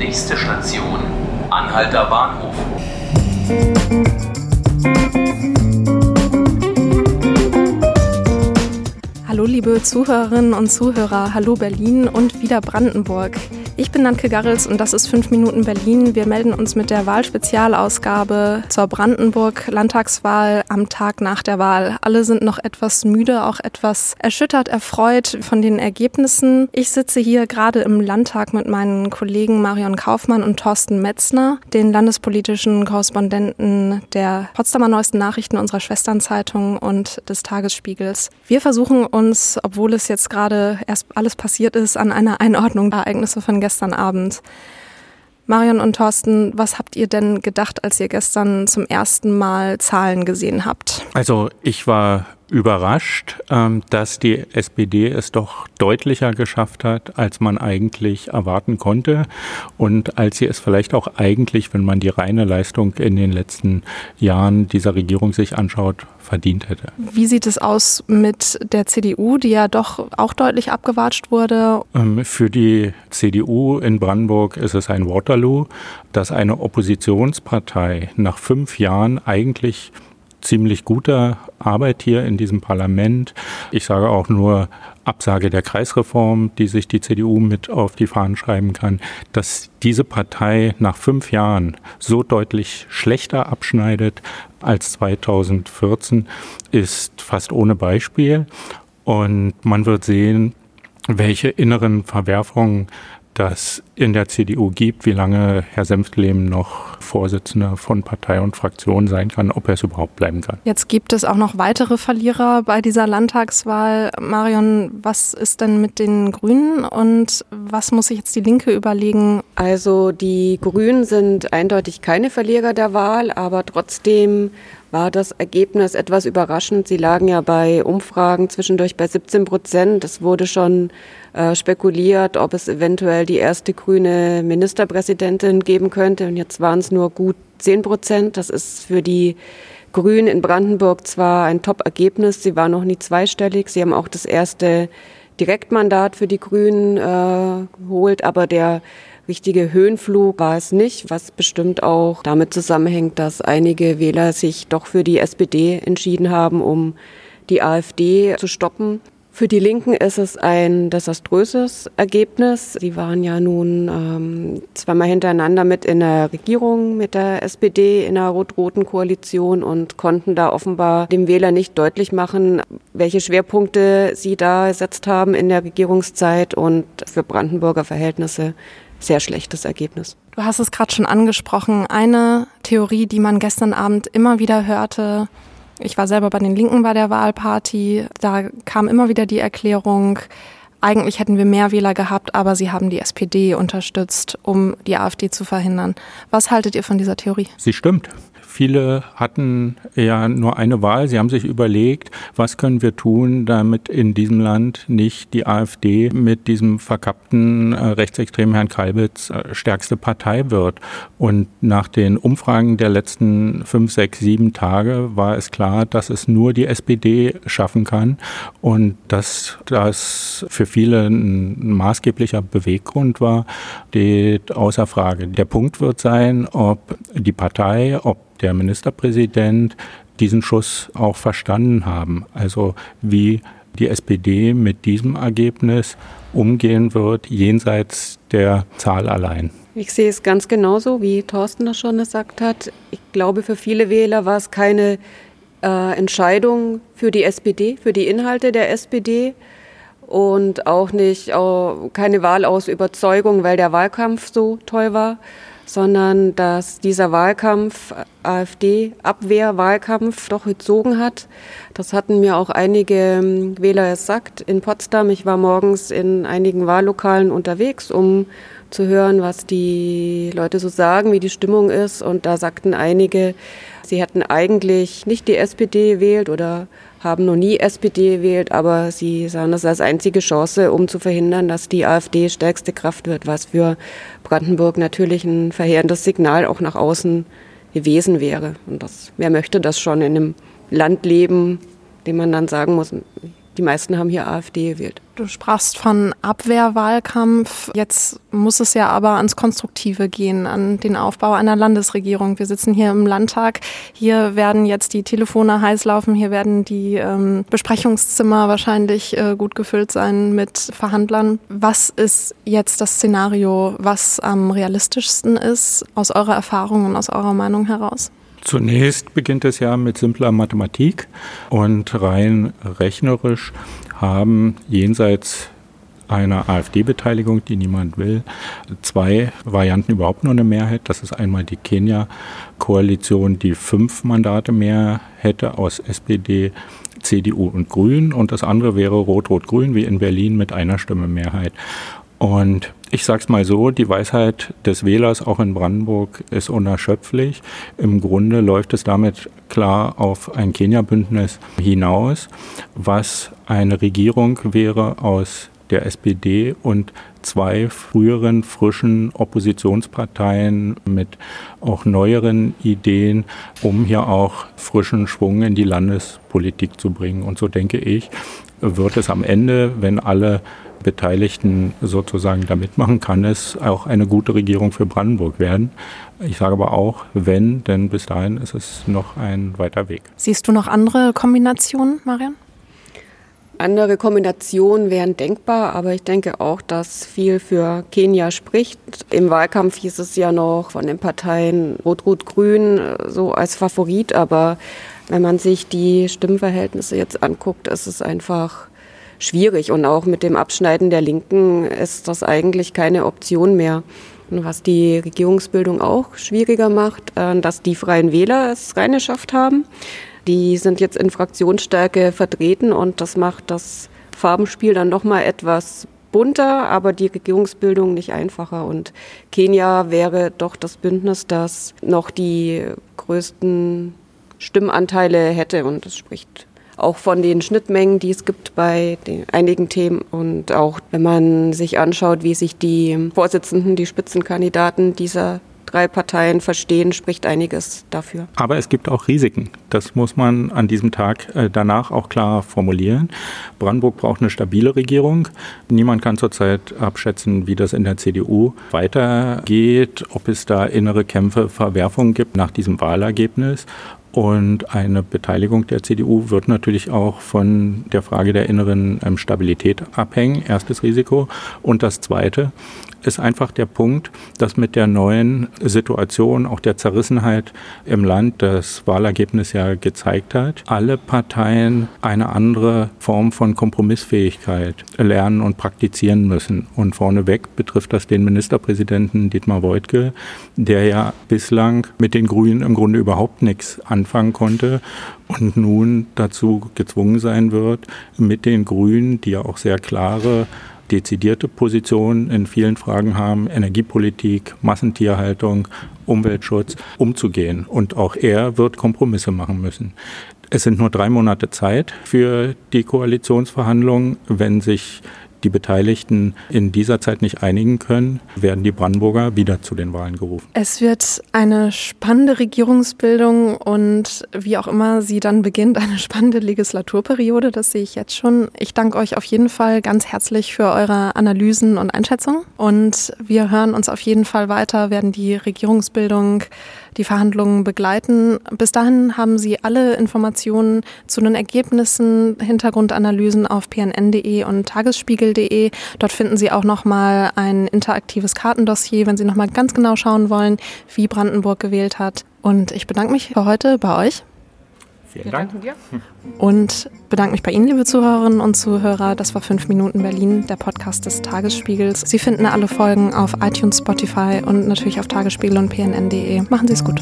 Nächste Station, Anhalter Bahnhof. Hallo liebe Zuhörerinnen und Zuhörer, hallo Berlin und wieder Brandenburg. Ich bin Nanke Garrels und das ist 5 Minuten Berlin. Wir melden uns mit der Wahlspezialausgabe zur Brandenburg-Landtagswahl am Tag nach der Wahl. Alle sind noch etwas müde, auch etwas erschüttert, erfreut von den Ergebnissen. Ich sitze hier gerade im Landtag mit meinen Kollegen Marion Kaufmann und Thorsten Metzner, den landespolitischen Korrespondenten der Potsdamer Neuesten Nachrichten unserer Schwesternzeitung und des Tagesspiegels. Wir versuchen uns, obwohl es jetzt gerade erst alles passiert ist, an einer Einordnung der Ereignisse von gestern gestern Abend. Marion und Thorsten, was habt ihr denn gedacht, als ihr gestern zum ersten Mal Zahlen gesehen habt? Also ich war überrascht, ähm, dass die SPD es doch deutlicher geschafft hat, als man eigentlich erwarten konnte und als sie es vielleicht auch eigentlich, wenn man die reine Leistung in den letzten Jahren dieser Regierung sich anschaut, verdient hätte. Wie sieht es aus mit der CDU, die ja doch auch deutlich abgewatscht wurde? Ähm, für die CDU in Brandenburg ist es ein Waterloo, dass eine Oppositionspartei nach fünf Jahren eigentlich ziemlich guter Arbeit hier in diesem Parlament. Ich sage auch nur Absage der Kreisreform, die sich die CDU mit auf die Fahnen schreiben kann, dass diese Partei nach fünf Jahren so deutlich schlechter abschneidet als 2014, ist fast ohne Beispiel. Und man wird sehen, welche inneren Verwerfungen das in der CDU gibt, wie lange Herr Senftleben noch Vorsitzender von Partei und Fraktion sein kann, ob er es überhaupt bleiben kann. Jetzt gibt es auch noch weitere Verlierer bei dieser Landtagswahl. Marion, was ist denn mit den Grünen und was muss sich jetzt die Linke überlegen? Also die Grünen sind eindeutig keine Verlierer der Wahl, aber trotzdem war das Ergebnis etwas überraschend. Sie lagen ja bei Umfragen zwischendurch bei 17 Prozent. Es wurde schon äh, spekuliert, ob es eventuell die erste grüne Ministerpräsidentin geben könnte. Und jetzt waren es nur gut 10 Prozent. Das ist für die Grünen in Brandenburg zwar ein Top-Ergebnis. Sie waren noch nie zweistellig. Sie haben auch das erste Direktmandat für die Grünen äh, geholt, aber der richtige Höhenflug war es nicht, was bestimmt auch damit zusammenhängt, dass einige Wähler sich doch für die SPD entschieden haben, um die AfD zu stoppen. Für die Linken ist es ein desaströses Ergebnis. Sie waren ja nun ähm, zweimal hintereinander mit in der Regierung mit der SPD in einer rot-roten Koalition und konnten da offenbar dem Wähler nicht deutlich machen, welche Schwerpunkte sie da gesetzt haben in der Regierungszeit und für Brandenburger Verhältnisse sehr schlechtes Ergebnis. Du hast es gerade schon angesprochen. Eine Theorie, die man gestern Abend immer wieder hörte, ich war selber bei den Linken bei der Wahlparty, da kam immer wieder die Erklärung, eigentlich hätten wir mehr Wähler gehabt, aber sie haben die SPD unterstützt, um die AfD zu verhindern. Was haltet ihr von dieser Theorie? Sie stimmt. Viele hatten ja nur eine Wahl. Sie haben sich überlegt, was können wir tun, damit in diesem Land nicht die AfD mit diesem verkappten äh, rechtsextremen Herrn Kalbitz äh, stärkste Partei wird. Und nach den Umfragen der letzten fünf, sechs, sieben Tage war es klar, dass es nur die SPD schaffen kann und dass das für viele ein maßgeblicher Beweggrund war, steht außer Frage. Der Punkt wird sein, ob die Partei, ob der Ministerpräsident diesen Schuss auch verstanden haben. Also wie die SPD mit diesem Ergebnis umgehen wird, jenseits der Zahl allein. Ich sehe es ganz genauso, wie Thorsten das schon gesagt hat. Ich glaube, für viele Wähler war es keine äh, Entscheidung für die SPD, für die Inhalte der SPD und auch nicht auch keine Wahl aus Überzeugung, weil der Wahlkampf so toll war, sondern dass dieser Wahlkampf, AfD-Abwehrwahlkampf, doch gezogen hat. Das hatten mir auch einige ähm, Wähler gesagt in Potsdam. Ich war morgens in einigen Wahllokalen unterwegs, um zu hören, was die Leute so sagen, wie die Stimmung ist. Und da sagten einige, sie hätten eigentlich nicht die SPD gewählt oder haben noch nie SPD gewählt, aber sie sahen das als einzige Chance, um zu verhindern, dass die AfD stärkste Kraft wird, was für Brandenburg natürlich ein verheerendes Signal auch nach außen gewesen wäre. Und das, wer möchte das schon in einem Land leben, dem man dann sagen muss, die meisten haben hier AfD gewählt. Du sprachst von Abwehrwahlkampf. Jetzt muss es ja aber ans Konstruktive gehen, an den Aufbau einer Landesregierung. Wir sitzen hier im Landtag. Hier werden jetzt die Telefone heiß laufen. Hier werden die ähm, Besprechungszimmer wahrscheinlich äh, gut gefüllt sein mit Verhandlern. Was ist jetzt das Szenario, was am realistischsten ist aus eurer Erfahrung und aus eurer Meinung heraus? Zunächst beginnt es ja mit simpler Mathematik und rein rechnerisch haben jenseits einer AfD-Beteiligung, die niemand will, zwei Varianten überhaupt nur eine Mehrheit. Das ist einmal die Kenia-Koalition, die fünf Mandate mehr hätte aus SPD, CDU und Grünen. Und das andere wäre Rot-Rot-Grün wie in Berlin mit einer Stimme Mehrheit. Und ich sage es mal so, die Weisheit des Wählers auch in Brandenburg ist unerschöpflich. Im Grunde läuft es damit klar auf ein Kenia-Bündnis hinaus, was eine Regierung wäre aus der SPD und zwei früheren frischen Oppositionsparteien mit auch neueren Ideen, um hier auch frischen Schwung in die Landespolitik zu bringen. Und so denke ich, wird es am Ende, wenn alle Beteiligten sozusagen da mitmachen, kann es auch eine gute Regierung für Brandenburg werden. Ich sage aber auch, wenn, denn bis dahin ist es noch ein weiter Weg. Siehst du noch andere Kombinationen, Marian? Andere Kombinationen wären denkbar, aber ich denke auch, dass viel für Kenia spricht. Im Wahlkampf hieß es ja noch von den Parteien Rot-Rot-Grün äh, so als Favorit, aber wenn man sich die Stimmverhältnisse jetzt anguckt, ist es einfach schwierig. Und auch mit dem Abschneiden der Linken ist das eigentlich keine Option mehr. Und was die Regierungsbildung auch schwieriger macht, äh, dass die Freien Wähler es reingeschafft haben. Die sind jetzt in Fraktionsstärke vertreten und das macht das Farbenspiel dann nochmal etwas bunter, aber die Regierungsbildung nicht einfacher. Und Kenia wäre doch das Bündnis, das noch die größten Stimmanteile hätte und das spricht auch von den Schnittmengen, die es gibt bei einigen Themen und auch wenn man sich anschaut, wie sich die Vorsitzenden, die Spitzenkandidaten dieser drei Parteien verstehen, spricht einiges dafür. Aber es gibt auch Risiken. Das muss man an diesem Tag äh, danach auch klar formulieren. Brandenburg braucht eine stabile Regierung. Niemand kann zurzeit abschätzen, wie das in der CDU weitergeht, ob es da innere Kämpfe, Verwerfungen gibt nach diesem Wahlergebnis. Und eine Beteiligung der CDU wird natürlich auch von der Frage der inneren ähm, Stabilität abhängen. Erstes Risiko. Und das zweite, ist einfach der Punkt, dass mit der neuen Situation, auch der Zerrissenheit im Land, das Wahlergebnis ja gezeigt hat, alle Parteien eine andere Form von Kompromissfähigkeit lernen und praktizieren müssen. Und vorneweg betrifft das den Ministerpräsidenten Dietmar Woidke, der ja bislang mit den Grünen im Grunde überhaupt nichts anfangen konnte und nun dazu gezwungen sein wird, mit den Grünen, die ja auch sehr klare dezidierte Positionen in vielen Fragen haben, Energiepolitik, Massentierhaltung, Umweltschutz, umzugehen. Und auch er wird Kompromisse machen müssen. Es sind nur drei Monate Zeit für die Koalitionsverhandlungen. Wenn sich die Beteiligten in dieser Zeit nicht einigen können, werden die Brandenburger wieder zu den Wahlen gerufen. Es wird eine spannende Regierungsbildung und wie auch immer sie dann beginnt, eine spannende Legislaturperiode. Das sehe ich jetzt schon. Ich danke euch auf jeden Fall ganz herzlich für eure Analysen und Einschätzungen und wir hören uns auf jeden Fall weiter, werden die Regierungsbildung die Verhandlungen begleiten. Bis dahin haben Sie alle Informationen zu den Ergebnissen, Hintergrundanalysen auf pnn.de und tagesspiegel.de. Dort finden Sie auch nochmal ein interaktives Kartendossier, wenn Sie nochmal ganz genau schauen wollen, wie Brandenburg gewählt hat. Und ich bedanke mich für heute bei euch. Vielen Dank. Und bedanke mich bei Ihnen, liebe Zuhörerinnen und Zuhörer. Das war 5 Minuten Berlin, der Podcast des Tagesspiegels. Sie finden alle Folgen auf iTunes, Spotify und natürlich auf Tagesspiegel und pnn.de. Machen Sie es gut.